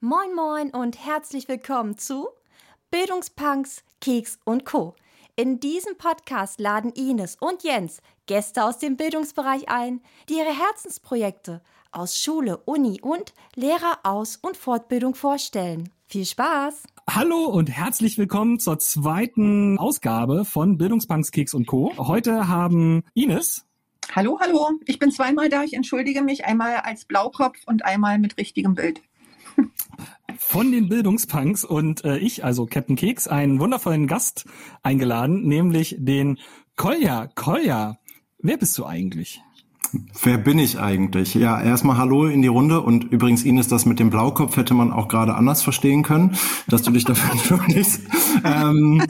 Moin Moin und herzlich willkommen zu Bildungspunks, Keks und Co. In diesem Podcast laden Ines und Jens Gäste aus dem Bildungsbereich ein, die ihre Herzensprojekte aus Schule, Uni und Lehreraus- und Fortbildung vorstellen. Viel Spaß! Hallo und herzlich willkommen zur zweiten Ausgabe von Bildungspunks, Keks und Co. Heute haben Ines. Hallo, hallo. Ich bin zweimal da. Ich entschuldige mich. Einmal als Blaukopf und einmal mit richtigem Bild von den Bildungspunks und äh, ich, also Captain Keks, einen wundervollen Gast eingeladen, nämlich den Kolja. Kolja, wer bist du eigentlich? Wer bin ich eigentlich? Ja, erstmal Hallo in die Runde und übrigens Ines, das mit dem Blaukopf hätte man auch gerade anders verstehen können, dass du dich dafür entschuldigst. ähm,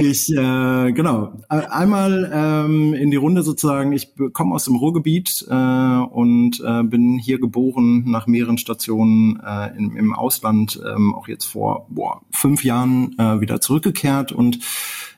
ich, äh, genau, einmal ähm, in die Runde sozusagen, ich komme aus dem Ruhrgebiet äh, und äh, bin hier geboren nach mehreren Stationen äh, im, im Ausland, ähm, auch jetzt vor boah, fünf Jahren äh, wieder zurückgekehrt. Und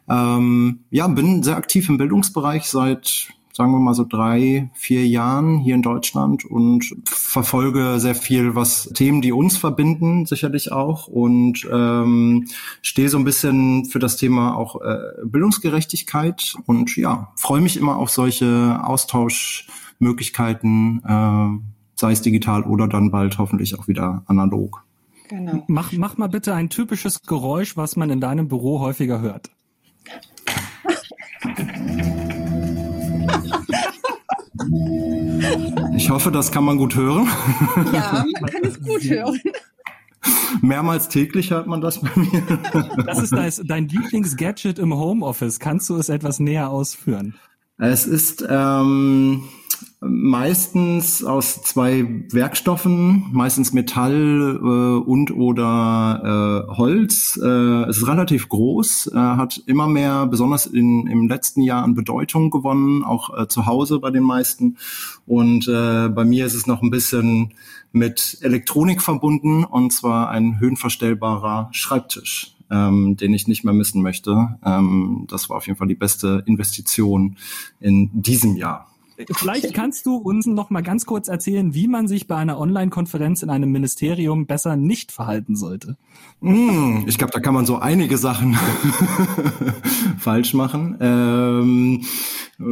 ähm, ja, bin sehr aktiv im Bildungsbereich seit sagen wir mal so drei, vier Jahren hier in Deutschland und verfolge sehr viel, was Themen, die uns verbinden, sicherlich auch und ähm, stehe so ein bisschen für das Thema auch äh, Bildungsgerechtigkeit und ja, freue mich immer auf solche Austauschmöglichkeiten, äh, sei es digital oder dann bald hoffentlich auch wieder analog. Genau. Mach, mach mal bitte ein typisches Geräusch, was man in deinem Büro häufiger hört. Ich hoffe, das kann man gut hören. Ja, man kann es gut hören. Mehrmals täglich hört man das bei mir. Das ist dein, dein Lieblingsgadget im Homeoffice. Kannst du es etwas näher ausführen? Es ist ähm, meistens aus zwei Werkstoffen, meistens Metall äh, und oder äh, Holz. Äh, es ist relativ groß, äh, hat immer mehr, besonders in, im letzten Jahr an Bedeutung gewonnen, auch äh, zu Hause bei den meisten. Und äh, bei mir ist es noch ein bisschen mit Elektronik verbunden, und zwar ein höhenverstellbarer Schreibtisch. Ähm, den ich nicht mehr missen möchte. Ähm, das war auf jeden Fall die beste Investition in diesem Jahr. Vielleicht kannst du uns noch mal ganz kurz erzählen, wie man sich bei einer Online-Konferenz in einem Ministerium besser nicht verhalten sollte. Mm, ich glaube, da kann man so einige Sachen falsch machen. Ähm,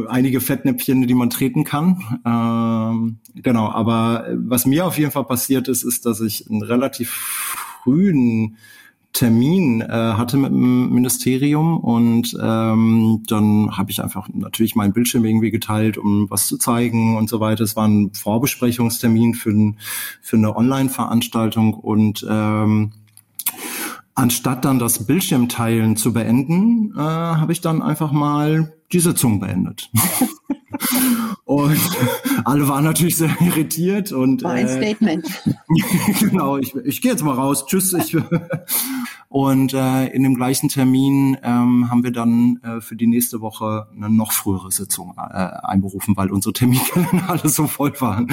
einige Fettnäpfchen, die man treten kann. Ähm, genau, aber was mir auf jeden Fall passiert ist, ist, dass ich einen relativ frühen Termin äh, hatte mit dem Ministerium und ähm, dann habe ich einfach natürlich meinen Bildschirm irgendwie geteilt, um was zu zeigen und so weiter. Es war ein Vorbesprechungstermin für, ein, für eine Online-Veranstaltung und ähm, anstatt dann das Bildschirmteilen zu beenden, äh, habe ich dann einfach mal die Sitzung beendet. und alle waren natürlich sehr irritiert und War ein äh, Statement. genau, ich, ich gehe jetzt mal raus. Tschüss. Ich, und äh, in dem gleichen Termin ähm, haben wir dann äh, für die nächste Woche eine noch frühere Sitzung äh, einberufen, weil unsere Terminkalender alle so voll waren.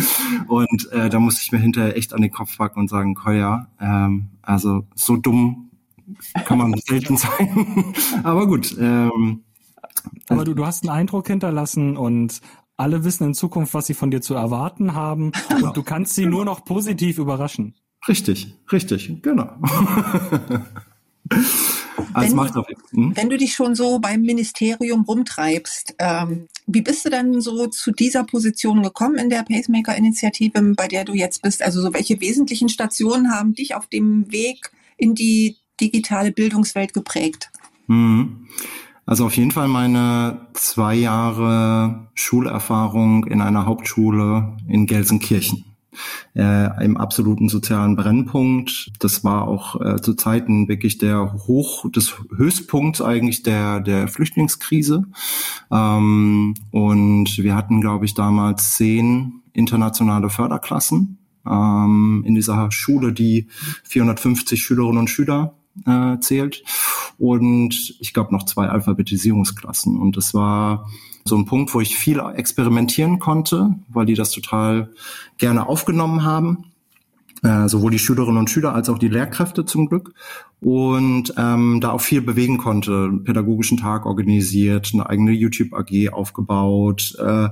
Und äh, da musste ich mir hinterher echt an den Kopf packen und sagen, Koya, ähm, also so dumm kann man selten sein. Aber gut. Ähm, aber du, du hast einen Eindruck hinterlassen und alle wissen in Zukunft, was sie von dir zu erwarten haben und du kannst sie nur noch positiv überraschen. Richtig, richtig, genau. Als wenn, macht auf, hm? wenn du dich schon so beim Ministerium rumtreibst, ähm, wie bist du dann so zu dieser Position gekommen in der Pacemaker-Initiative, bei der du jetzt bist? Also so welche wesentlichen Stationen haben dich auf dem Weg in die digitale Bildungswelt geprägt? Mhm. Also auf jeden Fall meine zwei Jahre Schulerfahrung in einer Hauptschule in Gelsenkirchen. Äh, im absoluten sozialen Brennpunkt. Das war auch äh, zu Zeiten wirklich der Hoch, des Höchstpunkts eigentlich der, der Flüchtlingskrise. Ähm, und wir hatten, glaube ich, damals zehn internationale Förderklassen ähm, in dieser Schule, die 450 Schülerinnen und Schüler äh, zählt und ich glaube noch zwei Alphabetisierungsklassen. Und das war so ein Punkt, wo ich viel experimentieren konnte, weil die das total gerne aufgenommen haben. Äh, sowohl die Schülerinnen und Schüler als auch die Lehrkräfte zum Glück und ähm, da auch viel bewegen konnte. Einen pädagogischen Tag organisiert, eine eigene YouTube AG aufgebaut. Äh,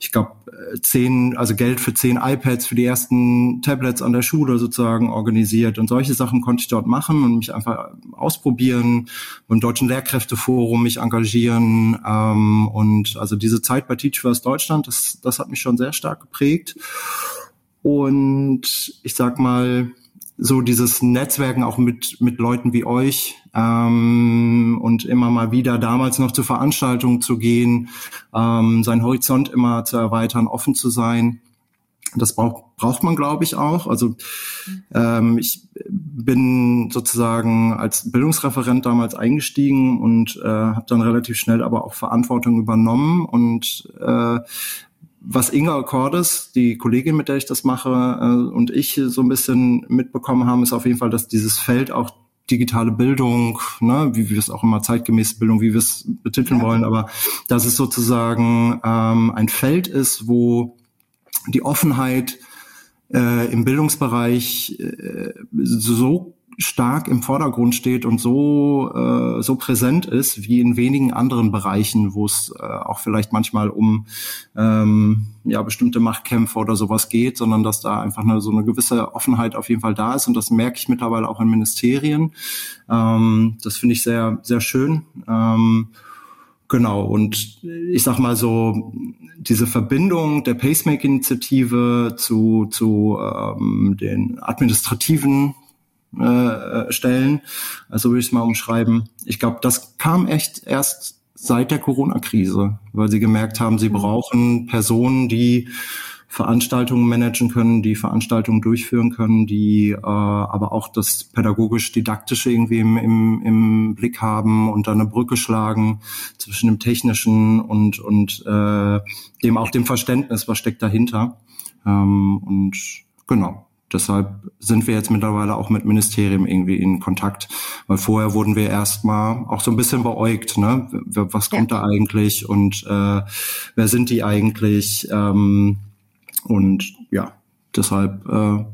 ich glaube zehn, also Geld für zehn iPads für die ersten Tablets an der Schule sozusagen organisiert und solche Sachen konnte ich dort machen und mich einfach ausprobieren, beim Deutschen Lehrkräfteforum mich engagieren ähm, und also diese Zeit bei Teach First Deutschland, das, das hat mich schon sehr stark geprägt. Und ich sag mal, so dieses Netzwerken auch mit, mit Leuten wie euch ähm, und immer mal wieder damals noch zu Veranstaltungen zu gehen, ähm, seinen Horizont immer zu erweitern, offen zu sein. Das braucht, braucht man, glaube ich, auch. Also ähm, ich bin sozusagen als Bildungsreferent damals eingestiegen und äh, habe dann relativ schnell aber auch Verantwortung übernommen und äh, was Inga Cordes, die Kollegin, mit der ich das mache, äh, und ich so ein bisschen mitbekommen haben, ist auf jeden Fall, dass dieses Feld auch digitale Bildung, ne, wie wir es auch immer zeitgemäße Bildung, wie wir es betiteln ja. wollen, aber dass es sozusagen ähm, ein Feld ist, wo die Offenheit äh, im Bildungsbereich äh, so stark im Vordergrund steht und so äh, so präsent ist wie in wenigen anderen Bereichen, wo es äh, auch vielleicht manchmal um ähm, ja bestimmte Machtkämpfe oder sowas geht, sondern dass da einfach eine, so eine gewisse Offenheit auf jeden Fall da ist und das merke ich mittlerweile auch in Ministerien. Ähm, das finde ich sehr sehr schön. Ähm, Genau, und ich sag mal so, diese Verbindung der Pacemaker-Initiative zu, zu ähm, den administrativen äh, stellen. Also würde ich es mal umschreiben. Ich glaube, das kam echt erst seit der Corona-Krise, weil sie gemerkt haben, sie mhm. brauchen Personen, die Veranstaltungen managen können, die Veranstaltungen durchführen können, die äh, aber auch das pädagogisch-didaktische irgendwie im, im, im Blick haben und dann eine Brücke schlagen zwischen dem Technischen und, und äh, dem auch dem Verständnis, was steckt dahinter. Ähm, und genau, Deshalb sind wir jetzt mittlerweile auch mit Ministerien irgendwie in Kontakt, weil vorher wurden wir erstmal auch so ein bisschen beäugt, ne? Was kommt ja. da eigentlich und äh, wer sind die eigentlich? Ähm, und ja, deshalb, äh,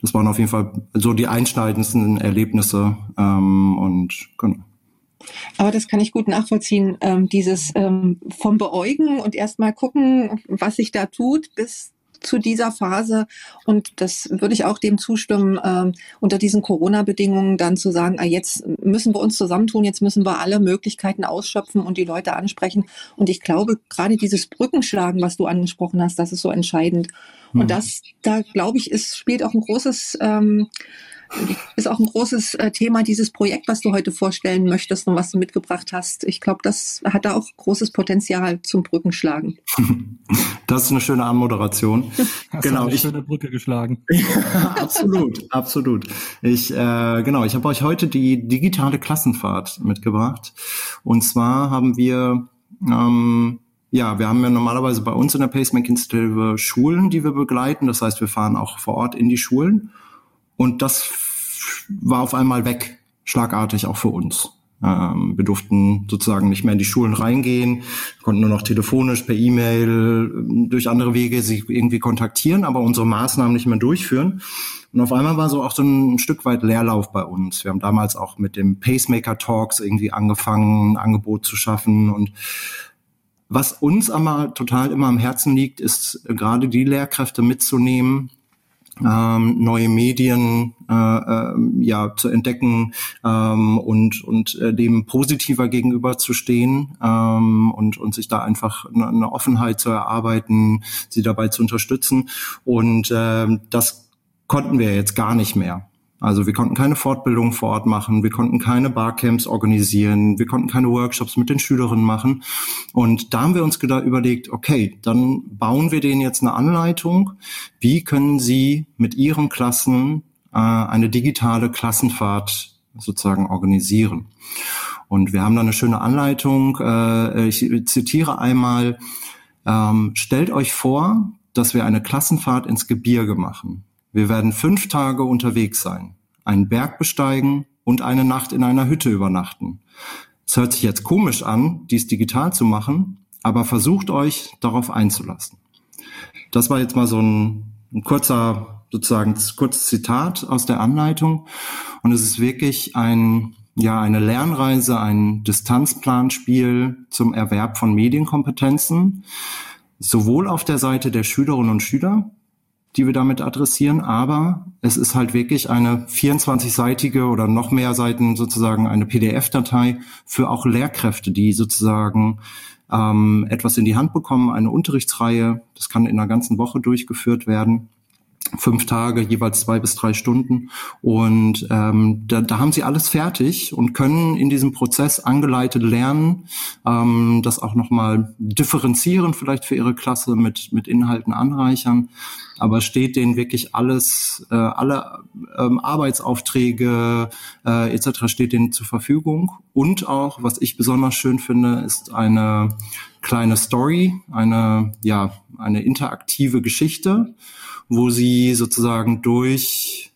das waren auf jeden Fall so die einschneidendsten Erlebnisse ähm, und genau. Aber das kann ich gut nachvollziehen, ähm, dieses ähm, vom Beäugen und erstmal gucken, was sich da tut, bis zu dieser Phase. Und das würde ich auch dem zustimmen, äh, unter diesen Corona-Bedingungen dann zu sagen, ah, jetzt müssen wir uns zusammentun, jetzt müssen wir alle Möglichkeiten ausschöpfen und die Leute ansprechen. Und ich glaube, gerade dieses Brückenschlagen, was du angesprochen hast, das ist so entscheidend. Und mhm. das, da glaube ich, ist, spielt auch ein großes ähm, ist auch ein großes äh, Thema, dieses Projekt, was du heute vorstellen möchtest und was du mitgebracht hast. Ich glaube, das hat da auch großes Potenzial zum Brückenschlagen. Das ist eine schöne Anmoderation. Hast genau, eine ich, schöne Brücke geschlagen. ja, absolut, absolut. Ich äh, genau, ich habe euch heute die digitale Klassenfahrt mitgebracht. Und zwar haben wir ähm, ja, wir haben ja normalerweise bei uns in der Pacemaking Institute Schulen, die wir begleiten. Das heißt, wir fahren auch vor Ort in die Schulen. Und das war auf einmal weg, schlagartig auch für uns. Ähm, wir durften sozusagen nicht mehr in die Schulen reingehen, konnten nur noch telefonisch, per E-Mail, durch andere Wege sich irgendwie kontaktieren, aber unsere Maßnahmen nicht mehr durchführen. Und auf einmal war so auch so ein Stück weit Leerlauf bei uns. Wir haben damals auch mit dem Pacemaker Talks irgendwie angefangen, ein Angebot zu schaffen und was uns aber total immer am Herzen liegt, ist gerade die Lehrkräfte mitzunehmen, ähm, neue Medien äh, äh, ja zu entdecken ähm, und und äh, dem positiver gegenüber zu stehen ähm, und und sich da einfach eine, eine Offenheit zu erarbeiten, sie dabei zu unterstützen und äh, das konnten wir jetzt gar nicht mehr. Also wir konnten keine Fortbildung vor Ort machen, wir konnten keine Barcamps organisieren, wir konnten keine Workshops mit den Schülerinnen machen. Und da haben wir uns überlegt, okay, dann bauen wir denen jetzt eine Anleitung. Wie können sie mit ihren Klassen äh, eine digitale Klassenfahrt sozusagen organisieren? Und wir haben da eine schöne Anleitung. Äh, ich zitiere einmal, ähm, stellt euch vor, dass wir eine Klassenfahrt ins Gebirge machen. Wir werden fünf Tage unterwegs sein, einen Berg besteigen und eine Nacht in einer Hütte übernachten. Es hört sich jetzt komisch an, dies digital zu machen, aber versucht euch darauf einzulassen. Das war jetzt mal so ein, ein kurzer sozusagen kurzes Zitat aus der Anleitung. Und es ist wirklich ein, ja, eine Lernreise, ein Distanzplanspiel zum Erwerb von Medienkompetenzen, sowohl auf der Seite der Schülerinnen und Schüler, die wir damit adressieren, aber es ist halt wirklich eine 24-seitige oder noch mehr Seiten sozusagen eine PDF-Datei für auch Lehrkräfte, die sozusagen ähm, etwas in die Hand bekommen, eine Unterrichtsreihe, das kann in einer ganzen Woche durchgeführt werden fünf Tage, jeweils zwei bis drei Stunden. Und ähm, da, da haben sie alles fertig und können in diesem Prozess angeleitet lernen, ähm, das auch nochmal differenzieren, vielleicht für ihre Klasse mit, mit Inhalten anreichern. Aber steht denen wirklich alles, äh, alle ähm, Arbeitsaufträge äh, etc. steht denen zur Verfügung. Und auch, was ich besonders schön finde, ist eine kleine Story, eine, ja, eine interaktive Geschichte wo sie sozusagen durch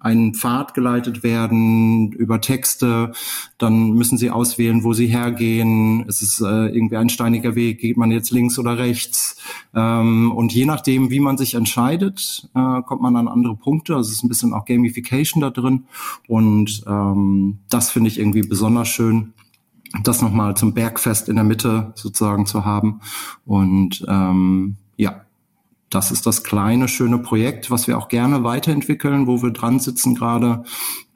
einen Pfad geleitet werden über Texte, dann müssen sie auswählen, wo sie hergehen. Es ist äh, irgendwie ein steiniger Weg, geht man jetzt links oder rechts. Ähm, und je nachdem, wie man sich entscheidet, äh, kommt man an andere Punkte. Also es ist ein bisschen auch Gamification da drin. Und ähm, das finde ich irgendwie besonders schön das nochmal zum Bergfest in der Mitte sozusagen zu haben. Und ähm, ja, das ist das kleine, schöne Projekt, was wir auch gerne weiterentwickeln, wo wir dran sitzen gerade,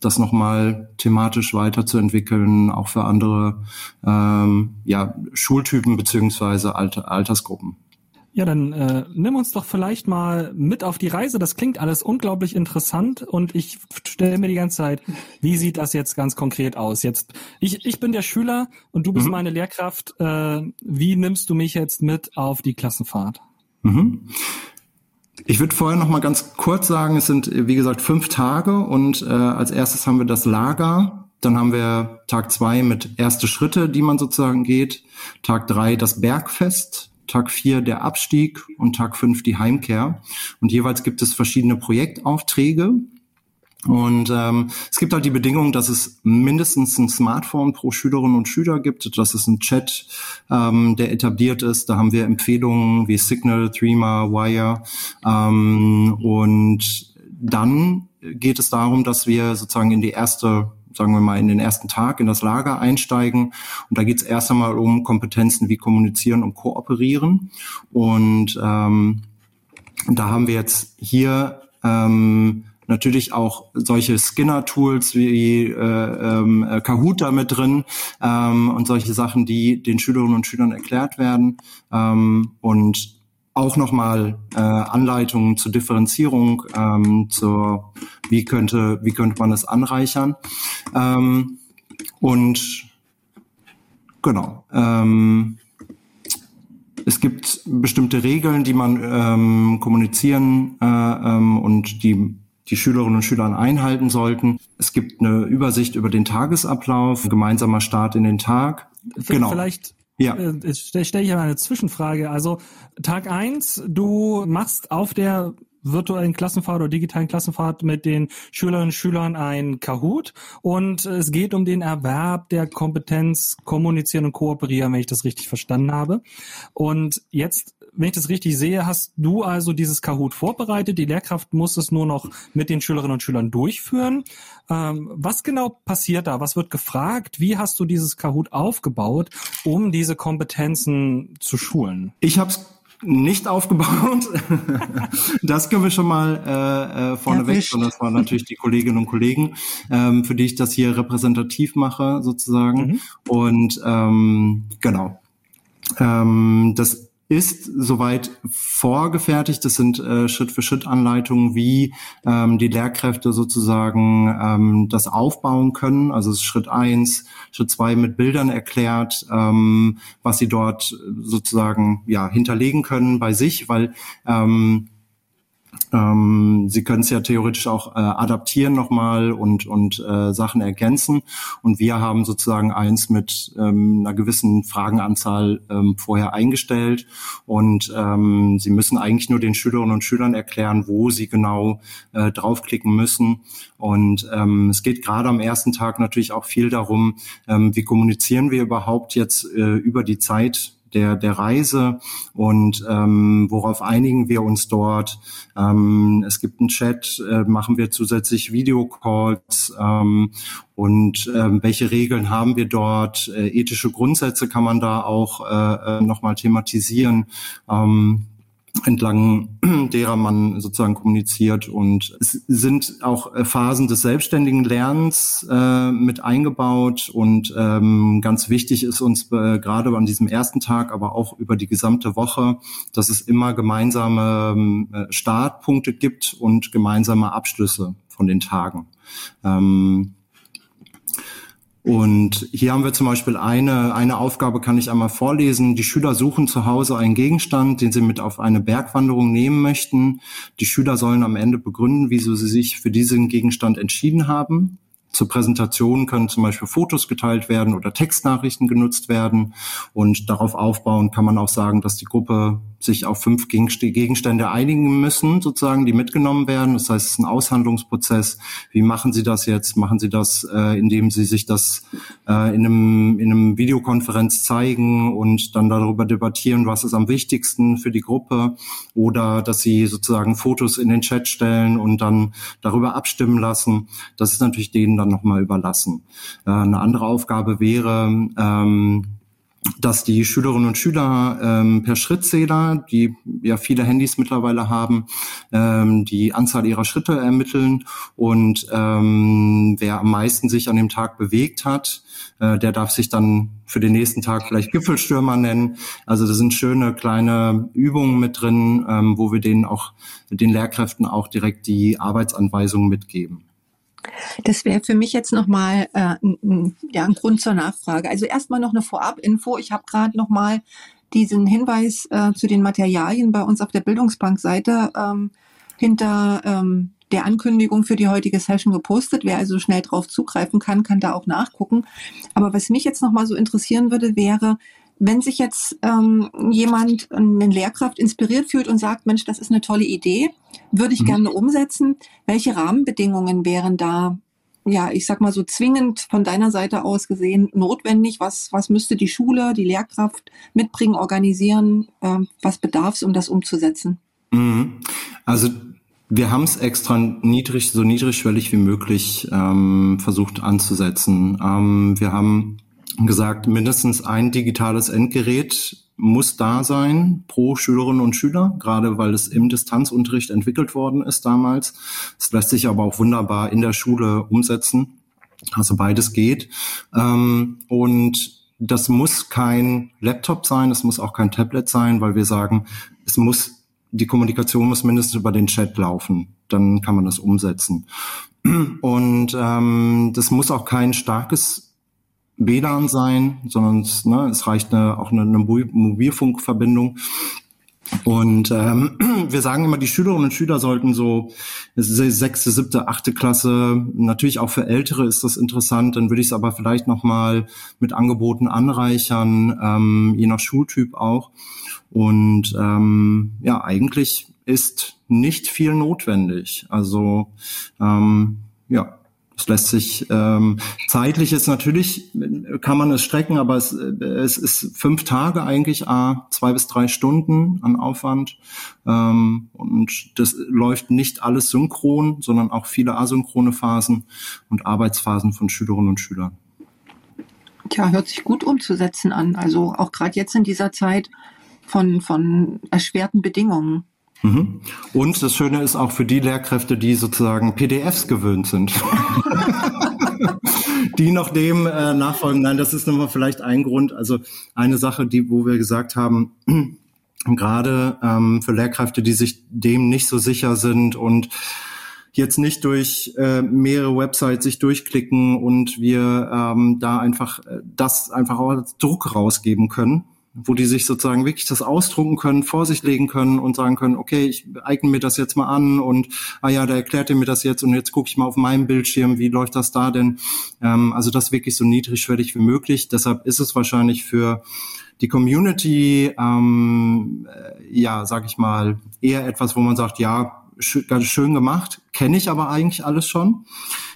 das nochmal thematisch weiterzuentwickeln, auch für andere ähm, ja, Schultypen beziehungsweise Alter, Altersgruppen. Ja, dann äh, nimm uns doch vielleicht mal mit auf die Reise. Das klingt alles unglaublich interessant und ich stelle mir die ganze Zeit, wie sieht das jetzt ganz konkret aus? Jetzt, ich, ich bin der Schüler und du bist mhm. meine Lehrkraft. Äh, wie nimmst du mich jetzt mit auf die Klassenfahrt? Mhm. Ich würde vorher noch mal ganz kurz sagen, es sind wie gesagt fünf Tage und äh, als erstes haben wir das Lager, dann haben wir Tag zwei mit erste Schritte, die man sozusagen geht, Tag drei das Bergfest, Tag vier der Abstieg und Tag fünf die Heimkehr. Und jeweils gibt es verschiedene Projektaufträge, und ähm, es gibt halt die Bedingung, dass es mindestens ein Smartphone pro Schülerin und Schüler gibt, dass es ein Chat, ähm, der etabliert ist. Da haben wir Empfehlungen wie Signal, Threema, Wire. Ähm, und dann geht es darum, dass wir sozusagen in die erste sagen wir mal, in den ersten Tag in das Lager einsteigen. Und da geht es erst einmal um Kompetenzen wie Kommunizieren und Kooperieren. Und ähm, da haben wir jetzt hier ähm, natürlich auch solche Skinner-Tools wie äh, ähm, äh, Kahoot da mit drin ähm, und solche Sachen, die den Schülerinnen und Schülern erklärt werden. Ähm, und auch nochmal äh, Anleitungen zur Differenzierung, ähm, zur wie könnte wie könnte man das anreichern. Ähm, und genau ähm, es gibt bestimmte Regeln, die man ähm, kommunizieren äh, ähm, und die die Schülerinnen und Schüler einhalten sollten. Es gibt eine Übersicht über den Tagesablauf, gemeinsamer Start in den Tag. Genau. Vielleicht ja. Äh, stelle stell ich aber eine Zwischenfrage. Also Tag eins, du machst auf der virtuellen Klassenfahrt oder digitalen Klassenfahrt mit den Schülerinnen und Schülern ein Kahoot und es geht um den Erwerb der Kompetenz kommunizieren und kooperieren, wenn ich das richtig verstanden habe. Und jetzt wenn ich das richtig sehe, hast du also dieses Kahoot vorbereitet. Die Lehrkraft muss es nur noch mit den Schülerinnen und Schülern durchführen. Ähm, was genau passiert da? Was wird gefragt? Wie hast du dieses Kahoot aufgebaut, um diese Kompetenzen zu schulen? Ich habe es nicht aufgebaut. das können wir schon mal äh, äh, vorneweg, ja, das waren natürlich die Kolleginnen und Kollegen, ähm, für die ich das hier repräsentativ mache, sozusagen. Mhm. Und ähm, genau. Ähm, das ist soweit vorgefertigt. Das sind äh, Schritt-für-Schritt-Anleitungen, wie ähm, die Lehrkräfte sozusagen ähm, das aufbauen können. Also es ist Schritt eins, Schritt zwei mit Bildern erklärt, ähm, was sie dort sozusagen ja hinterlegen können bei sich, weil ähm, ähm, Sie können es ja theoretisch auch äh, adaptieren nochmal und, und äh, Sachen ergänzen. Und wir haben sozusagen eins mit ähm, einer gewissen Fragenanzahl ähm, vorher eingestellt. Und ähm, Sie müssen eigentlich nur den Schülerinnen und Schülern erklären, wo sie genau äh, draufklicken müssen. Und ähm, es geht gerade am ersten Tag natürlich auch viel darum, ähm, wie kommunizieren wir überhaupt jetzt äh, über die Zeit der, der Reise und ähm, worauf einigen wir uns dort. Ähm, es gibt einen Chat, äh, machen wir zusätzlich Videocalls ähm, und ähm, welche Regeln haben wir dort? Äh, ethische Grundsätze kann man da auch äh, äh nochmal thematisieren. Ähm, entlang derer man sozusagen kommuniziert. Und es sind auch äh, Phasen des selbstständigen Lernens äh, mit eingebaut. Und ähm, ganz wichtig ist uns äh, gerade an diesem ersten Tag, aber auch über die gesamte Woche, dass es immer gemeinsame äh, Startpunkte gibt und gemeinsame Abschlüsse von den Tagen. Ähm, und hier haben wir zum Beispiel eine, eine Aufgabe, kann ich einmal vorlesen. Die Schüler suchen zu Hause einen Gegenstand, den sie mit auf eine Bergwanderung nehmen möchten. Die Schüler sollen am Ende begründen, wieso sie sich für diesen Gegenstand entschieden haben. Zur Präsentation können zum Beispiel Fotos geteilt werden oder Textnachrichten genutzt werden. Und darauf aufbauen kann man auch sagen, dass die Gruppe sich auf fünf Gegenstände einigen müssen, sozusagen, die mitgenommen werden. Das heißt, es ist ein Aushandlungsprozess. Wie machen Sie das jetzt? Machen Sie das, äh, indem Sie sich das äh, in, einem, in einem Videokonferenz zeigen und dann darüber debattieren, was ist am wichtigsten für die Gruppe? Oder dass Sie sozusagen Fotos in den Chat stellen und dann darüber abstimmen lassen. Das ist natürlich denen dann nochmal überlassen. Äh, eine andere Aufgabe wäre, ähm, dass die Schülerinnen und Schüler ähm, per Schrittzähler, die ja viele Handys mittlerweile haben, ähm, die Anzahl ihrer Schritte ermitteln und ähm, wer am meisten sich an dem Tag bewegt hat, äh, der darf sich dann für den nächsten Tag vielleicht Gipfelstürmer nennen. Also das sind schöne kleine Übungen mit drin, ähm, wo wir denen auch den Lehrkräften auch direkt die Arbeitsanweisungen mitgeben. Das wäre für mich jetzt nochmal äh, ein, ja, ein Grund zur Nachfrage. Also erstmal noch eine Vorabinfo. Ich habe gerade nochmal diesen Hinweis äh, zu den Materialien bei uns auf der Bildungsbankseite ähm, hinter ähm, der Ankündigung für die heutige Session gepostet. Wer also schnell drauf zugreifen kann, kann da auch nachgucken. Aber was mich jetzt nochmal so interessieren würde, wäre, wenn sich jetzt ähm, jemand, eine Lehrkraft inspiriert fühlt und sagt, Mensch, das ist eine tolle Idee, würde ich mhm. gerne umsetzen, welche Rahmenbedingungen wären da, ja, ich sag mal so zwingend von deiner Seite aus gesehen notwendig? Was, was müsste die Schule, die Lehrkraft mitbringen, organisieren? Äh, was bedarf es, um das umzusetzen? Mhm. Also wir haben es extra niedrig, so niedrigschwellig wie möglich ähm, versucht anzusetzen. Ähm, wir haben gesagt, mindestens ein digitales Endgerät muss da sein pro Schülerinnen und Schüler, gerade weil es im Distanzunterricht entwickelt worden ist damals. Es lässt sich aber auch wunderbar in der Schule umsetzen. Also beides geht. Ähm, und das muss kein Laptop sein, es muss auch kein Tablet sein, weil wir sagen, es muss, die Kommunikation muss mindestens über den Chat laufen. Dann kann man das umsetzen. Und ähm, das muss auch kein starkes WLAN sein, sondern es, ne, es reicht eine, auch eine, eine Mobilfunkverbindung. Und ähm, wir sagen immer, die Schülerinnen und Schüler sollten so sechste, siebte, achte Klasse, natürlich auch für Ältere ist das interessant, dann würde ich es aber vielleicht nochmal mit Angeboten anreichern, ähm, je nach Schultyp auch. Und ähm, ja, eigentlich ist nicht viel notwendig. Also ähm, ja, es lässt sich ähm, zeitlich ist natürlich kann man es strecken, aber es, es ist fünf Tage eigentlich, a zwei bis drei Stunden an Aufwand ähm, und das läuft nicht alles synchron, sondern auch viele asynchrone Phasen und Arbeitsphasen von Schülerinnen und Schülern. Tja, hört sich gut umzusetzen an. Also auch gerade jetzt in dieser Zeit von von erschwerten Bedingungen. Mhm. Und das Schöne ist auch für die Lehrkräfte, die sozusagen PDFs gewöhnt sind. die noch dem äh, nachfolgen. Nein, das ist nochmal vielleicht ein Grund. Also eine Sache, die, wo wir gesagt haben, gerade ähm, für Lehrkräfte, die sich dem nicht so sicher sind und jetzt nicht durch äh, mehrere Websites sich durchklicken und wir ähm, da einfach äh, das einfach auch als Druck rausgeben können wo die sich sozusagen wirklich das ausdrucken können, vor sich legen können und sagen können, okay, ich eigne mir das jetzt mal an und ah ja, der erklärt mir das jetzt und jetzt gucke ich mal auf meinem Bildschirm, wie läuft das da denn? Ähm, also das wirklich so niedrigschwellig wie möglich. Deshalb ist es wahrscheinlich für die Community, ähm, äh, ja, sag ich mal, eher etwas, wo man sagt, ja, ganz schön gemacht, kenne ich aber eigentlich alles schon.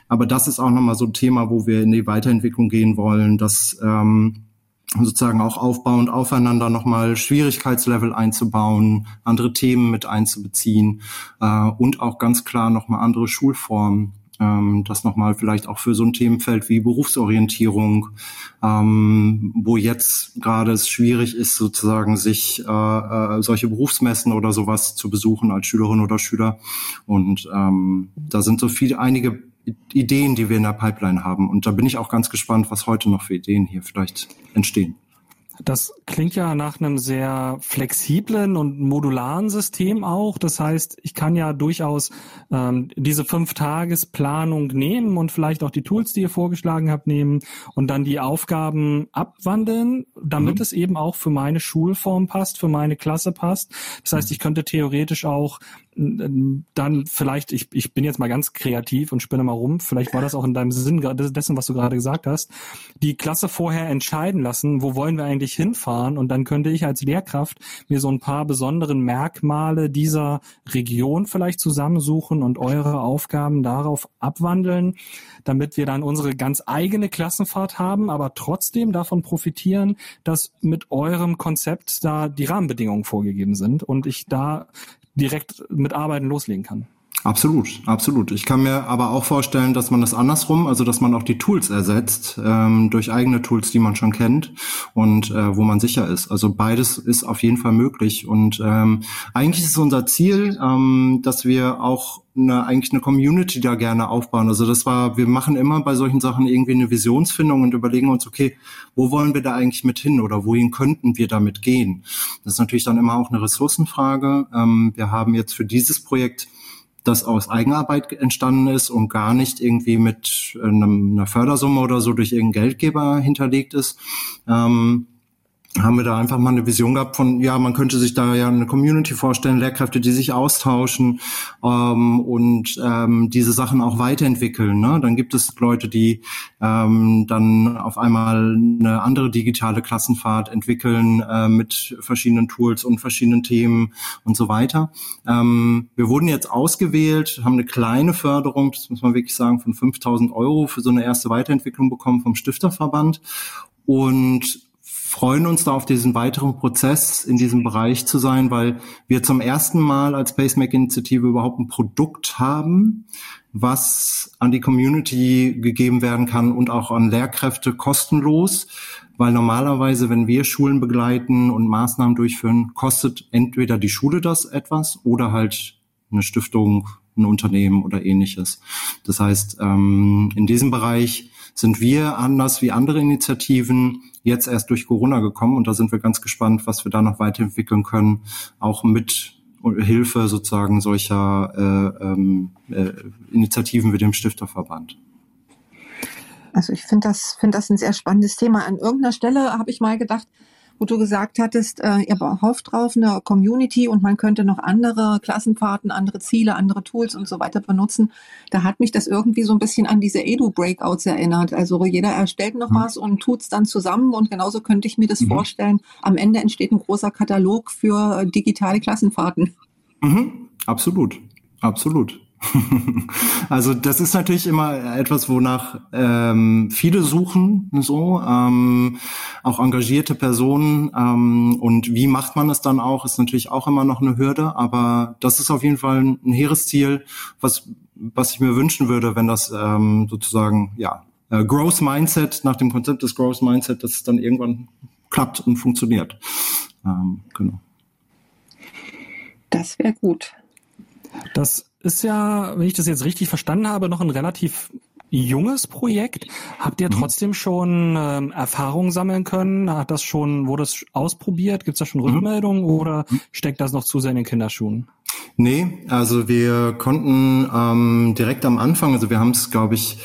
Aber das ist auch nochmal so ein Thema, wo wir in die Weiterentwicklung gehen wollen, dass ähm, sozusagen auch aufbauend aufeinander nochmal Schwierigkeitslevel einzubauen, andere Themen mit einzubeziehen äh, und auch ganz klar nochmal andere Schulformen ähm, das nochmal vielleicht auch für so ein Themenfeld wie Berufsorientierung, ähm, wo jetzt gerade es schwierig ist, sozusagen sich äh, äh, solche Berufsmessen oder sowas zu besuchen als Schülerin oder Schüler. Und ähm, da sind so viele einige Ideen, die wir in der Pipeline haben. Und da bin ich auch ganz gespannt, was heute noch für Ideen hier vielleicht entstehen. Das klingt ja nach einem sehr flexiblen und modularen System auch. Das heißt, ich kann ja durchaus ähm, diese Fünf-Tages-Planung nehmen und vielleicht auch die Tools, die ihr vorgeschlagen habt, nehmen und dann die Aufgaben abwandeln, damit mhm. es eben auch für meine Schulform passt, für meine Klasse passt. Das heißt, ich könnte theoretisch auch dann vielleicht, ich, ich bin jetzt mal ganz kreativ und spinne mal rum, vielleicht war das auch in deinem Sinn dessen, was du gerade gesagt hast, die Klasse vorher entscheiden lassen, wo wollen wir eigentlich hinfahren? Und dann könnte ich als Lehrkraft mir so ein paar besonderen Merkmale dieser Region vielleicht zusammensuchen und eure Aufgaben darauf abwandeln, damit wir dann unsere ganz eigene Klassenfahrt haben, aber trotzdem davon profitieren, dass mit eurem Konzept da die Rahmenbedingungen vorgegeben sind. Und ich da direkt mit Arbeiten loslegen kann. Absolut, absolut. Ich kann mir aber auch vorstellen, dass man das andersrum, also dass man auch die Tools ersetzt ähm, durch eigene Tools, die man schon kennt und äh, wo man sicher ist. Also beides ist auf jeden Fall möglich. Und ähm, eigentlich ist unser Ziel, ähm, dass wir auch eine, eigentlich eine Community da gerne aufbauen. Also das war, wir machen immer bei solchen Sachen irgendwie eine Visionsfindung und überlegen uns, okay, wo wollen wir da eigentlich mit hin oder wohin könnten wir damit gehen? Das ist natürlich dann immer auch eine Ressourcenfrage. Ähm, wir haben jetzt für dieses Projekt das aus Eigenarbeit entstanden ist und gar nicht irgendwie mit einem, einer Fördersumme oder so durch irgendeinen Geldgeber hinterlegt ist. Ähm, haben wir da einfach mal eine Vision gehabt von, ja, man könnte sich da ja eine Community vorstellen, Lehrkräfte, die sich austauschen ähm, und ähm, diese Sachen auch weiterentwickeln. Ne? Dann gibt es Leute, die ähm, dann auf einmal eine andere digitale Klassenfahrt entwickeln äh, mit verschiedenen Tools und verschiedenen Themen und so weiter. Ähm, wir wurden jetzt ausgewählt, haben eine kleine Förderung, das muss man wirklich sagen, von 5000 Euro für so eine erste Weiterentwicklung bekommen vom Stifterverband und freuen uns da auf diesen weiteren Prozess in diesem Bereich zu sein, weil wir zum ersten Mal als Pacemaker-Initiative überhaupt ein Produkt haben, was an die Community gegeben werden kann und auch an Lehrkräfte kostenlos, weil normalerweise, wenn wir Schulen begleiten und Maßnahmen durchführen, kostet entweder die Schule das etwas oder halt eine Stiftung, ein Unternehmen oder ähnliches. Das heißt, ähm, in diesem Bereich sind wir anders wie andere Initiativen jetzt erst durch Corona gekommen und da sind wir ganz gespannt, was wir da noch weiterentwickeln können, auch mit Hilfe sozusagen solcher äh, ähm, äh, Initiativen wie dem Stifterverband. Also ich finde das, finde das ein sehr spannendes Thema. An irgendeiner Stelle habe ich mal gedacht, wo du gesagt hattest, äh, ihr hofft drauf eine Community und man könnte noch andere Klassenfahrten, andere Ziele, andere Tools und so weiter benutzen. Da hat mich das irgendwie so ein bisschen an diese Edu-Breakouts erinnert. Also jeder erstellt noch mhm. was und tut's dann zusammen und genauso könnte ich mir das mhm. vorstellen. Am Ende entsteht ein großer Katalog für digitale Klassenfahrten. Mhm. Absolut, absolut. also das ist natürlich immer etwas, wonach ähm, viele suchen, so ähm, auch engagierte Personen ähm, und wie macht man es dann auch, ist natürlich auch immer noch eine Hürde, aber das ist auf jeden Fall ein hehres Ziel, was was ich mir wünschen würde, wenn das ähm, sozusagen ja äh, Growth Mindset nach dem Konzept des Growth Mindset, dass es dann irgendwann klappt und funktioniert. Ähm, genau. Das wäre gut. Das ist ja, wenn ich das jetzt richtig verstanden habe, noch ein relativ junges Projekt. Habt ihr mhm. trotzdem schon ähm, Erfahrungen sammeln können? Hat das schon, wurde es ausprobiert? Gibt es da schon mhm. Rückmeldungen mhm. oder steckt das noch zu sehr in den Kinderschuhen? Nee, also wir konnten ähm, direkt am Anfang, also wir haben es, glaube ich,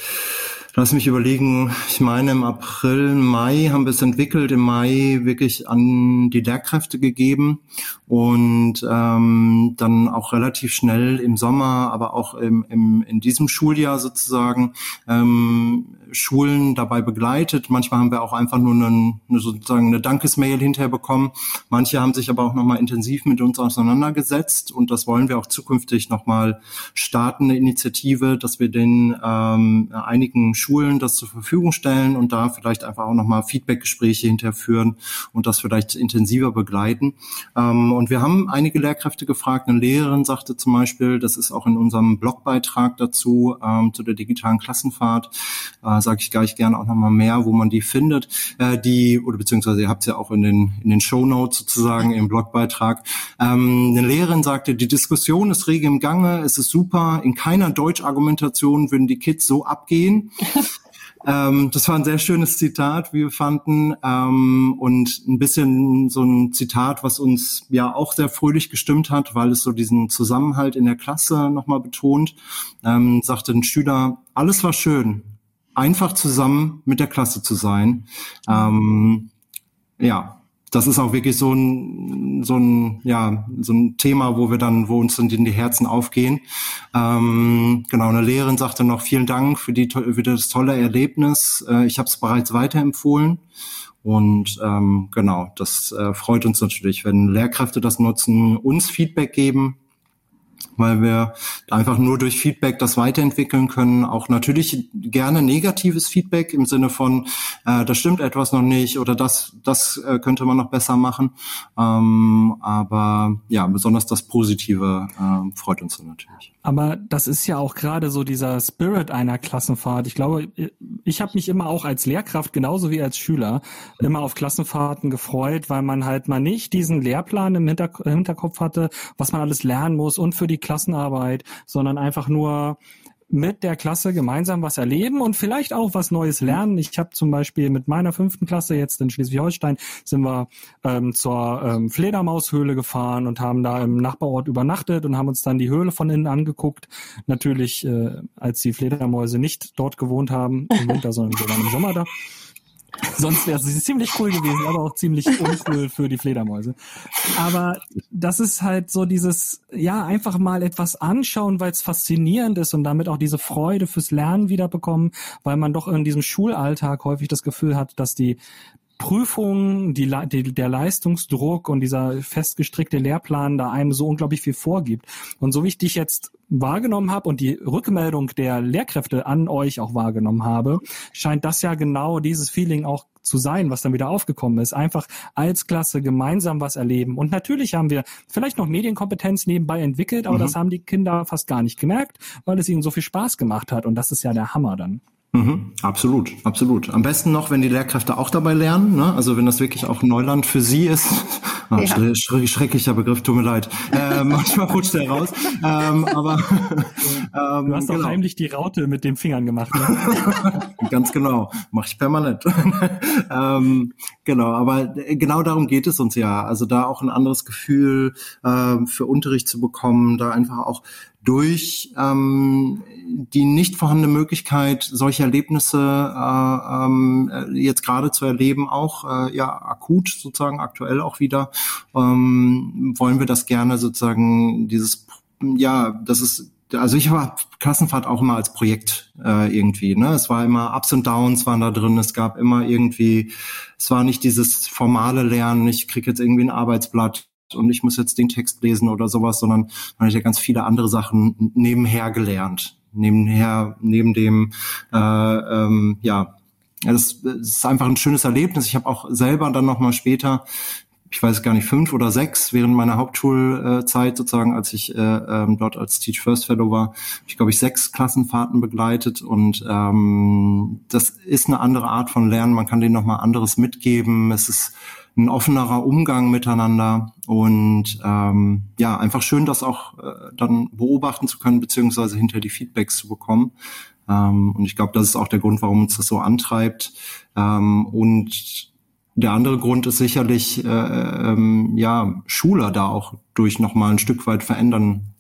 Lass mich überlegen, ich meine im April, Mai haben wir es entwickelt, im Mai wirklich an die Lehrkräfte gegeben und ähm, dann auch relativ schnell im Sommer, aber auch im, im, in diesem Schuljahr sozusagen ähm, Schulen dabei begleitet. Manchmal haben wir auch einfach nur einen, eine, sozusagen eine Dankesmail hinterher bekommen. Manche haben sich aber auch nochmal intensiv mit uns auseinandergesetzt und das wollen wir auch zukünftig nochmal starten, eine Initiative, dass wir den ähm, einigen Schulen das zur Verfügung stellen und da vielleicht einfach auch nochmal Feedbackgespräche hinterher führen und das vielleicht intensiver begleiten. Ähm, und wir haben einige Lehrkräfte gefragt. Eine Lehrerin sagte zum Beispiel, das ist auch in unserem Blogbeitrag dazu, ähm, zu der digitalen Klassenfahrt, äh, sage ich gleich gerne auch nochmal mehr, wo man die findet. Äh, die, oder beziehungsweise ihr habt es ja auch in den, in den Show Notes sozusagen im Blogbeitrag. Ähm, eine Lehrerin sagte, die Diskussion ist rege im Gange, es ist super, in keiner Deutschargumentation würden die Kids so abgehen. Ähm, das war ein sehr schönes Zitat, wie wir fanden, ähm, und ein bisschen so ein Zitat, was uns ja auch sehr fröhlich gestimmt hat, weil es so diesen Zusammenhalt in der Klasse nochmal betont. Ähm, sagte ein Schüler, alles war schön, einfach zusammen mit der Klasse zu sein. Ähm, ja, das ist auch wirklich so ein, so ein, ja, so ein Thema, wo wir dann, wo uns dann die Herzen aufgehen. Ähm, genau, eine Lehrerin sagte noch vielen Dank für die, für das tolle Erlebnis. Äh, ich habe es bereits weiterempfohlen. Und ähm, genau, das äh, freut uns natürlich, wenn Lehrkräfte das nutzen, uns Feedback geben, weil wir einfach nur durch Feedback das weiterentwickeln können. Auch natürlich gerne negatives Feedback im Sinne von, äh, das stimmt etwas noch nicht oder das, das äh, könnte man noch besser machen. Ähm, aber ja, besonders das Positive äh, freut uns dann natürlich. Aber das ist ja auch gerade so dieser Spirit einer Klassenfahrt. Ich glaube, ich habe mich immer auch als Lehrkraft genauso wie als Schüler immer auf Klassenfahrten gefreut, weil man halt mal nicht diesen Lehrplan im Hinterkopf hatte, was man alles lernen muss und für die Klassenarbeit, sondern einfach nur mit der Klasse gemeinsam was erleben und vielleicht auch was Neues lernen. Ich habe zum Beispiel mit meiner fünften Klasse jetzt in Schleswig-Holstein sind wir ähm, zur ähm, Fledermaushöhle gefahren und haben da im Nachbarort übernachtet und haben uns dann die Höhle von innen angeguckt. Natürlich, äh, als die Fledermäuse nicht dort gewohnt haben im Winter, sondern wir im Sommer da. Sonst wäre sie ziemlich cool gewesen, aber auch ziemlich uncool für die Fledermäuse. Aber das ist halt so dieses, ja, einfach mal etwas anschauen, weil es faszinierend ist und damit auch diese Freude fürs Lernen wiederbekommen, weil man doch in diesem Schulalltag häufig das Gefühl hat, dass die Prüfungen, die, die, der Leistungsdruck und dieser festgestrickte Lehrplan da einem so unglaublich viel vorgibt. Und so wie ich dich jetzt wahrgenommen habe und die Rückmeldung der Lehrkräfte an euch auch wahrgenommen habe, scheint das ja genau dieses Feeling auch zu sein, was dann wieder aufgekommen ist. Einfach als Klasse gemeinsam was erleben. Und natürlich haben wir vielleicht noch Medienkompetenz nebenbei entwickelt, aber mhm. das haben die Kinder fast gar nicht gemerkt, weil es ihnen so viel Spaß gemacht hat. Und das ist ja der Hammer dann. Mhm, absolut, absolut. Am besten noch, wenn die Lehrkräfte auch dabei lernen, ne? also wenn das wirklich auch Neuland für sie ist. Oh, ja. schre schrecklicher Begriff, tut mir leid. Ähm, manchmal rutscht der raus. Ähm, aber ähm, du hast doch genau. heimlich die Raute mit den Fingern gemacht. Ne? Ganz genau, mache ich permanent. ähm, genau, aber genau darum geht es uns ja. Also da auch ein anderes Gefühl äh, für Unterricht zu bekommen, da einfach auch durch ähm, die nicht vorhandene Möglichkeit, solche Erlebnisse äh, ähm, jetzt gerade zu erleben, auch äh, ja akut sozusagen aktuell auch wieder, ähm, wollen wir das gerne sozusagen dieses ja, das ist also ich war Klassenfahrt auch immer als Projekt äh, irgendwie. Ne? Es war immer Ups und Downs waren da drin. Es gab immer irgendwie, es war nicht dieses formale Lernen. Ich krieg jetzt irgendwie ein Arbeitsblatt und ich muss jetzt den Text lesen oder sowas, sondern man hat ja ganz viele andere Sachen nebenher gelernt. Nebenher, neben dem, äh, ähm, ja, das ist einfach ein schönes Erlebnis. Ich habe auch selber dann nochmal später, ich weiß gar nicht, fünf oder sechs während meiner Hauptschulzeit sozusagen, als ich äh, ähm, dort als Teach First Fellow war, ich glaube ich sechs Klassenfahrten begleitet und ähm, das ist eine andere Art von Lernen. Man kann denen nochmal anderes mitgeben. Es ist ein offenerer Umgang miteinander und ähm, ja, einfach schön, das auch äh, dann beobachten zu können, beziehungsweise hinter die Feedbacks zu bekommen. Ähm, und ich glaube, das ist auch der Grund, warum uns das so antreibt. Ähm, und der andere Grund ist sicherlich, äh, ähm, ja, Schüler da auch durch nochmal ein Stück weit verändern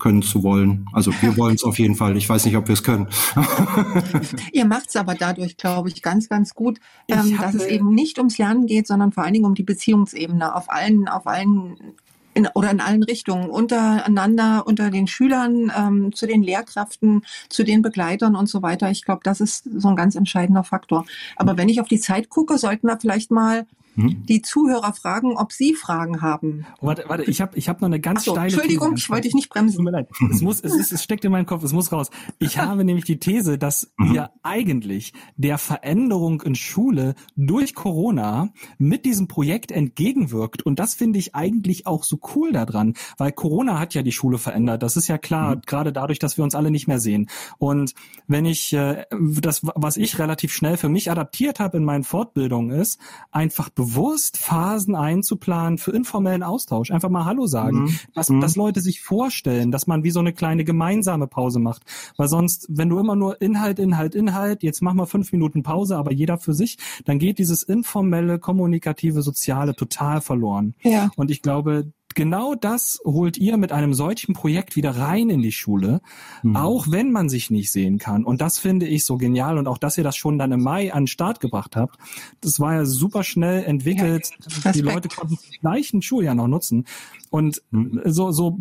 können zu wollen. Also wir wollen es auf jeden Fall. Ich weiß nicht, ob wir es können. Ihr macht es aber dadurch, glaube ich, ganz, ganz gut, ähm, dass es eben nicht ums Lernen geht, sondern vor allen Dingen um die Beziehungsebene auf allen, auf allen in, oder in allen Richtungen, untereinander, unter den Schülern, ähm, zu den Lehrkräften, zu den Begleitern und so weiter. Ich glaube, das ist so ein ganz entscheidender Faktor. Aber wenn ich auf die Zeit gucke, sollten wir vielleicht mal hm? die Zuhörer fragen, ob sie Fragen haben. Oh, warte, warte, ich habe ich hab noch eine ganz so, steile Entschuldigung, These. ich wollte dich nicht bremsen. Tut mir leid. Es, muss, es, ist, es steckt in meinem Kopf, es muss raus. Ich habe nämlich die These, dass mhm. wir eigentlich der Veränderung in Schule durch Corona mit diesem Projekt entgegenwirkt. Und das finde ich eigentlich auch so cool daran, weil Corona hat ja die Schule verändert. Das ist ja klar, mhm. gerade dadurch, dass wir uns alle nicht mehr sehen. Und wenn ich äh, das, was ich relativ schnell für mich adaptiert habe in meinen Fortbildungen ist, einfach bewusst Phasen einzuplanen für informellen Austausch. Einfach mal Hallo sagen. Mhm. Dass, mhm. dass Leute sich vorstellen, dass man wie so eine kleine gemeinsame Pause macht. Weil sonst, wenn du immer nur Inhalt, Inhalt, Inhalt, jetzt mach mal fünf Minuten Pause, aber jeder für sich, dann geht dieses informelle, kommunikative, soziale total verloren. Ja. Und ich glaube, genau das holt ihr mit einem solchen Projekt wieder rein in die Schule, mhm. auch wenn man sich nicht sehen kann. Und das finde ich so genial. Und auch, dass ihr das schon dann im Mai an den Start gebracht habt, das war ja super schnell entwickelt. Ja, die Leute konnten das gleichen Schuljahr noch nutzen. Und mhm. so, so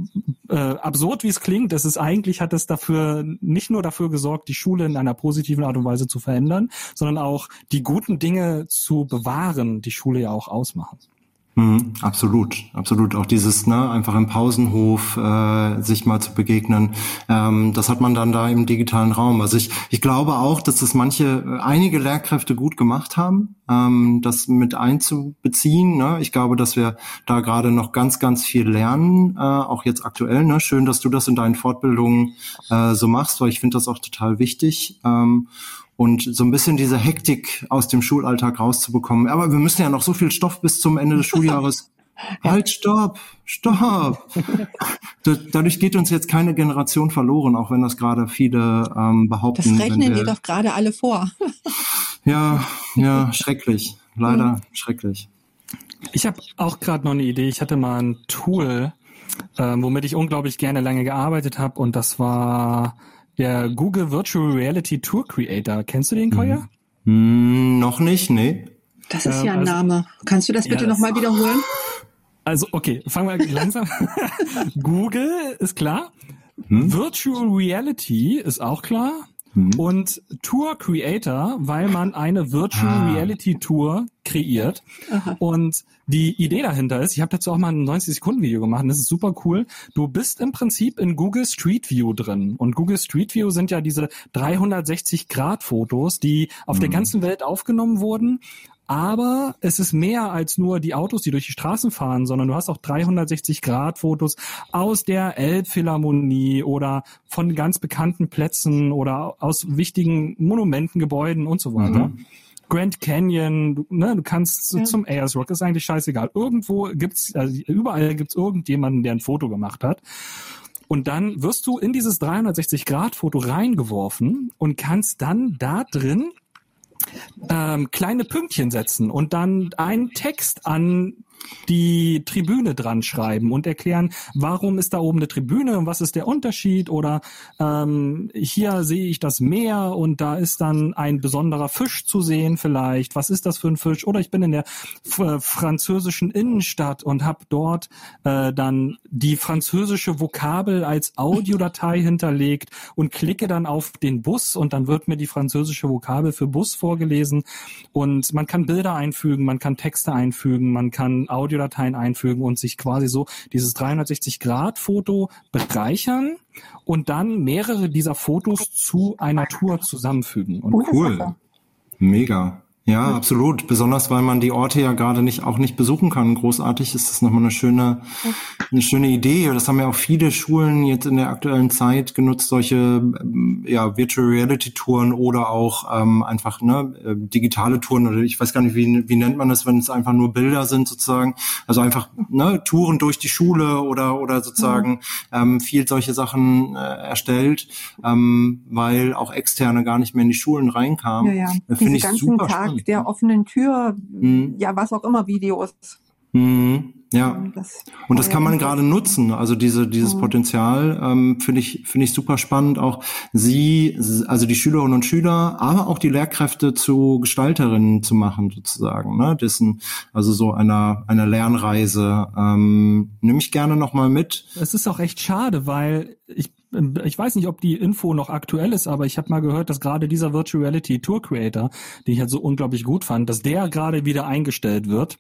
äh, absurd wie es klingt, es ist eigentlich hat es dafür nicht nur dafür gesorgt, die Schule in einer positiven Art und Weise zu verändern, sondern auch die guten Dinge zu bewahren, die Schule ja auch ausmachen. Mhm, absolut, absolut. Auch dieses, ne, einfach im Pausenhof äh, sich mal zu begegnen, ähm, das hat man dann da im digitalen Raum. Also ich, ich glaube auch, dass das manche, einige Lehrkräfte gut gemacht haben, ähm, das mit einzubeziehen. Ne? Ich glaube, dass wir da gerade noch ganz, ganz viel lernen, äh, auch jetzt aktuell. Ne? Schön, dass du das in deinen Fortbildungen äh, so machst, weil ich finde das auch total wichtig. Ähm, und so ein bisschen diese Hektik aus dem Schulalltag rauszubekommen. Aber wir müssen ja noch so viel Stoff bis zum Ende des Schuljahres. halt, stopp, stopp. Dadurch geht uns jetzt keine Generation verloren, auch wenn das gerade viele ähm, behaupten. Das rechnen wir, die doch gerade alle vor. ja, ja, schrecklich. Leider mhm. schrecklich. Ich habe auch gerade noch eine Idee. Ich hatte mal ein Tool, äh, womit ich unglaublich gerne lange gearbeitet habe und das war der Google Virtual Reality Tour Creator. Kennst du den, Koya? Hm, noch nicht, nee. Das ist ähm, ja ein also, Name. Kannst du das bitte ja, nochmal wiederholen? Also, okay, fangen wir langsam. Google ist klar. Hm? Virtual Reality ist auch klar. Hm. Und Tour Creator, weil man eine Virtual ah. Reality Tour kreiert. Aha. Und die Idee dahinter ist, ich habe dazu auch mal ein 90-Sekunden-Video gemacht, das ist super cool. Du bist im Prinzip in Google Street View drin. Und Google Street View sind ja diese 360-Grad-Fotos, die auf mhm. der ganzen Welt aufgenommen wurden aber es ist mehr als nur die Autos, die durch die Straßen fahren, sondern du hast auch 360 Grad Fotos aus der Elbphilharmonie oder von ganz bekannten Plätzen oder aus wichtigen Monumenten, Gebäuden und so weiter. Mhm. Grand Canyon, du, ne, du kannst ja. zum Ayers Rock, ist eigentlich scheißegal. Irgendwo gibt's, also überall gibt's irgendjemanden, der ein Foto gemacht hat. Und dann wirst du in dieses 360-Grad-Foto reingeworfen und kannst dann da drin ähm, kleine Pünktchen setzen und dann einen Text an die Tribüne dran schreiben und erklären, warum ist da oben eine Tribüne und was ist der Unterschied oder ähm, hier sehe ich das Meer und da ist dann ein besonderer Fisch zu sehen vielleicht. Was ist das für ein Fisch? Oder ich bin in der äh, französischen Innenstadt und habe dort äh, dann die französische Vokabel als Audiodatei hinterlegt und klicke dann auf den Bus und dann wird mir die französische Vokabel für Bus vorgelesen und man kann Bilder einfügen, man kann Texte einfügen, man kann Audiodateien einfügen und sich quasi so dieses 360-Grad-Foto bereichern und dann mehrere dieser Fotos zu einer Tour zusammenfügen. Und cool. Mega. Ja, absolut. Besonders weil man die Orte ja gerade nicht auch nicht besuchen kann. Großartig ist das nochmal eine schöne, eine schöne Idee. Das haben ja auch viele Schulen jetzt in der aktuellen Zeit genutzt, solche ähm, ja, Virtual Reality Touren oder auch ähm, einfach ne, äh, digitale Touren oder ich weiß gar nicht, wie, wie nennt man das, wenn es einfach nur Bilder sind sozusagen. Also einfach ne, Touren durch die Schule oder oder sozusagen mhm. ähm, viel solche Sachen äh, erstellt, ähm, weil auch Externe gar nicht mehr in die Schulen reinkamen. Ja, ja. Finde ich super Tag spannend der offenen Tür, mhm. ja, was auch immer Videos. Mhm. Ja, das und das kann man gerade nutzen. Also diese dieses mhm. Potenzial ähm, finde ich finde ich super spannend. Auch sie, also die Schülerinnen und Schüler, aber auch die Lehrkräfte zu Gestalterinnen zu machen sozusagen. Ne? Dessen also so einer einer Lernreise ähm, nehme ich gerne noch mal mit. Es ist auch echt schade, weil ich ich weiß nicht, ob die Info noch aktuell ist, aber ich habe mal gehört, dass gerade dieser Virtual Reality Tour Creator, den ich halt so unglaublich gut fand, dass der gerade wieder eingestellt wird.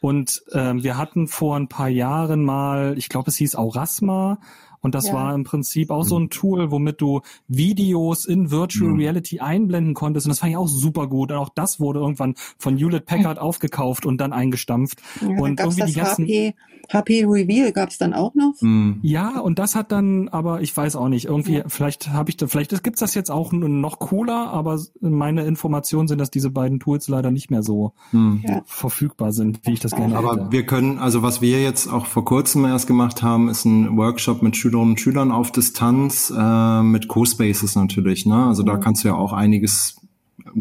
Und ähm, wir hatten vor ein paar Jahren mal, ich glaube, es hieß Aurasma, und das ja. war im Prinzip auch so ein Tool, womit du Videos in Virtual mhm. Reality einblenden konntest. Und das fand ich auch super gut. Und auch das wurde irgendwann von Hewlett Packard aufgekauft und dann eingestampft. Ja, und irgendwie die ganzen HP HP Reveal gab es dann auch noch? Mhm. Ja, und das hat dann, aber ich weiß auch nicht, irgendwie, ja. vielleicht habe ich da, vielleicht gibt's das jetzt auch noch cooler, aber meine Informationen sind, dass diese beiden Tools leider nicht mehr so mhm. verfügbar sind, wie ich das gerne aber hätte. Aber wir können, also was wir jetzt auch vor kurzem erst gemacht haben, ist ein Workshop mit Schülerinnen und Schülern auf Distanz, äh, mit Co-Spaces natürlich, ne? Also mhm. da kannst du ja auch einiges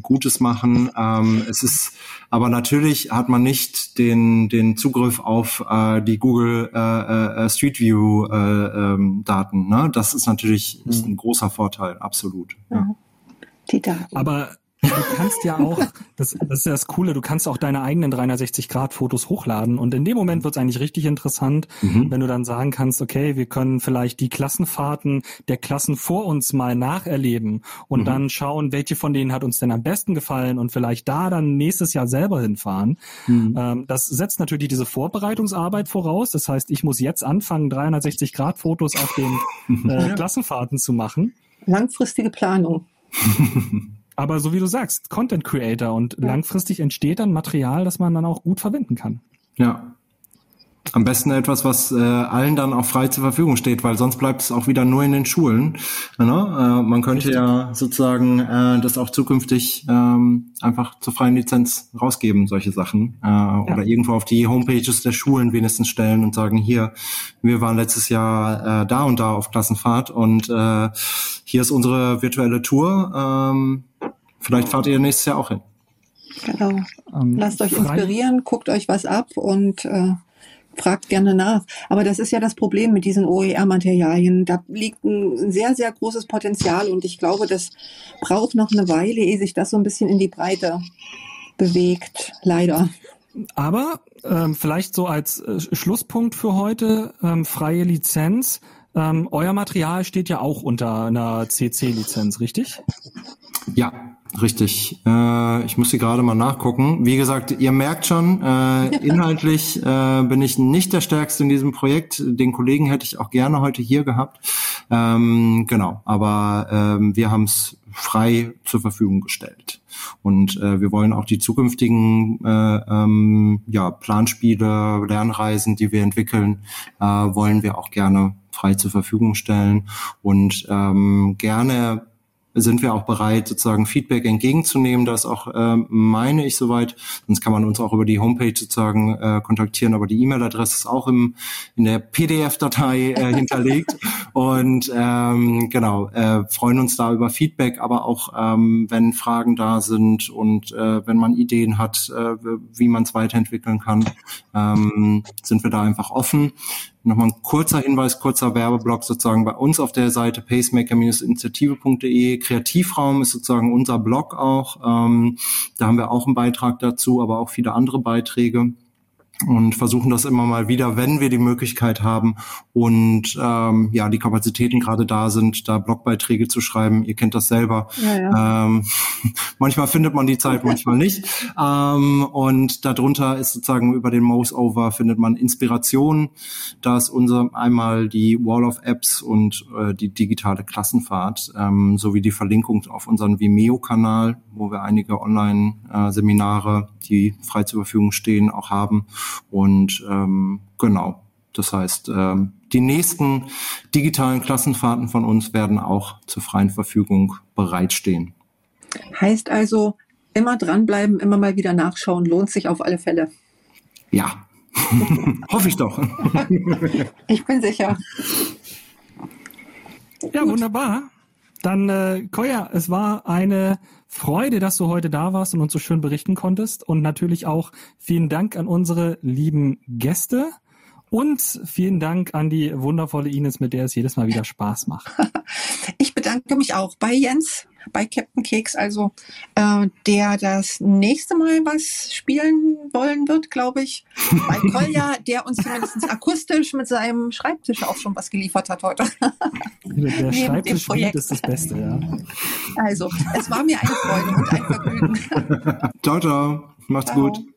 Gutes machen. Ähm, es ist, aber natürlich hat man nicht den den Zugriff auf äh, die Google äh, äh, Street View äh, ähm, Daten. Ne? Das ist natürlich ist ein großer Vorteil, absolut. Ja. Die Daten. Aber Du kannst ja auch, das, das ist ja das Coole, du kannst auch deine eigenen 360-Grad-Fotos hochladen. Und in dem Moment wird es eigentlich richtig interessant, mhm. wenn du dann sagen kannst, okay, wir können vielleicht die Klassenfahrten der Klassen vor uns mal nacherleben und mhm. dann schauen, welche von denen hat uns denn am besten gefallen und vielleicht da dann nächstes Jahr selber hinfahren. Mhm. Ähm, das setzt natürlich diese Vorbereitungsarbeit voraus. Das heißt, ich muss jetzt anfangen, 360-Grad-Fotos auf den äh, Klassenfahrten zu machen. Langfristige Planung. Aber so wie du sagst, Content Creator und ja. langfristig entsteht dann Material, das man dann auch gut verwenden kann. Ja. Am besten etwas, was äh, allen dann auch frei zur Verfügung steht, weil sonst bleibt es auch wieder nur in den Schulen. Ne? Äh, man könnte Richtig. ja sozusagen äh, das auch zukünftig ähm, einfach zur freien Lizenz rausgeben, solche Sachen. Äh, ja. Oder irgendwo auf die Homepages der Schulen wenigstens stellen und sagen, hier, wir waren letztes Jahr äh, da und da auf Klassenfahrt und äh, hier ist unsere virtuelle Tour. Ähm, Vielleicht fahrt ihr nächstes Jahr auch hin. Genau. Ähm, Lasst euch inspirieren, guckt euch was ab und äh, fragt gerne nach. Aber das ist ja das Problem mit diesen OER-Materialien. Da liegt ein sehr, sehr großes Potenzial und ich glaube, das braucht noch eine Weile, ehe sich das so ein bisschen in die Breite bewegt. Leider. Aber ähm, vielleicht so als äh, Schlusspunkt für heute, ähm, freie Lizenz. Ähm, euer Material steht ja auch unter einer CC-Lizenz, richtig? Ja, Richtig. Äh, ich muss sie gerade mal nachgucken. Wie gesagt, ihr merkt schon, äh, inhaltlich äh, bin ich nicht der Stärkste in diesem Projekt. Den Kollegen hätte ich auch gerne heute hier gehabt. Ähm, genau, aber ähm, wir haben es frei zur Verfügung gestellt. Und äh, wir wollen auch die zukünftigen äh, ähm, ja, Planspiele, Lernreisen, die wir entwickeln, äh, wollen wir auch gerne frei zur Verfügung stellen und ähm, gerne sind wir auch bereit, sozusagen Feedback entgegenzunehmen. Das auch, äh, meine ich, soweit. Sonst kann man uns auch über die Homepage sozusagen äh, kontaktieren, aber die E-Mail-Adresse ist auch im, in der PDF-Datei äh, hinterlegt. Und ähm, genau, äh, freuen uns da über Feedback, aber auch ähm, wenn Fragen da sind und äh, wenn man Ideen hat, äh, wie man es weiterentwickeln kann, ähm, sind wir da einfach offen. Nochmal ein kurzer Hinweis, kurzer Werbeblock sozusagen bei uns auf der Seite pacemaker-initiative.de. Kreativraum ist sozusagen unser Blog auch. Ähm, da haben wir auch einen Beitrag dazu, aber auch viele andere Beiträge und versuchen das immer mal wieder, wenn wir die Möglichkeit haben und ähm, ja die Kapazitäten gerade da sind, da Blogbeiträge zu schreiben. Ihr kennt das selber. Ja, ja. Ähm, manchmal findet man die Zeit, manchmal nicht. Ähm, und darunter ist sozusagen über den Mouse Over findet man Inspiration. Da ist unser einmal die Wall of Apps und äh, die digitale Klassenfahrt ähm, sowie die Verlinkung auf unseren Vimeo-Kanal, wo wir einige Online-Seminare, äh, die frei zur Verfügung stehen, auch haben. Und ähm, genau, das heißt, ähm, die nächsten digitalen Klassenfahrten von uns werden auch zur freien Verfügung bereitstehen. Heißt also, immer dranbleiben, immer mal wieder nachschauen, lohnt sich auf alle Fälle. Ja, hoffe ich doch. ich bin sicher. Ja, wunderbar. dann äh, Koya, es war eine Freude, dass du heute da warst und uns so schön berichten konntest. Und natürlich auch vielen Dank an unsere lieben Gäste. Und vielen Dank an die wundervolle Ines, mit der es jedes Mal wieder Spaß macht. Ich bedanke mich auch bei Jens, bei Captain Keks, also äh, der das nächste Mal was spielen wollen wird, glaube ich. Bei Kolja, der uns zumindest akustisch mit seinem Schreibtisch auch schon was geliefert hat heute. Der Schreibtisch ist das Beste, ja. Also, es war mir eine Freude und ein Vergnügen. Ciao, ciao. Macht's ciao. gut.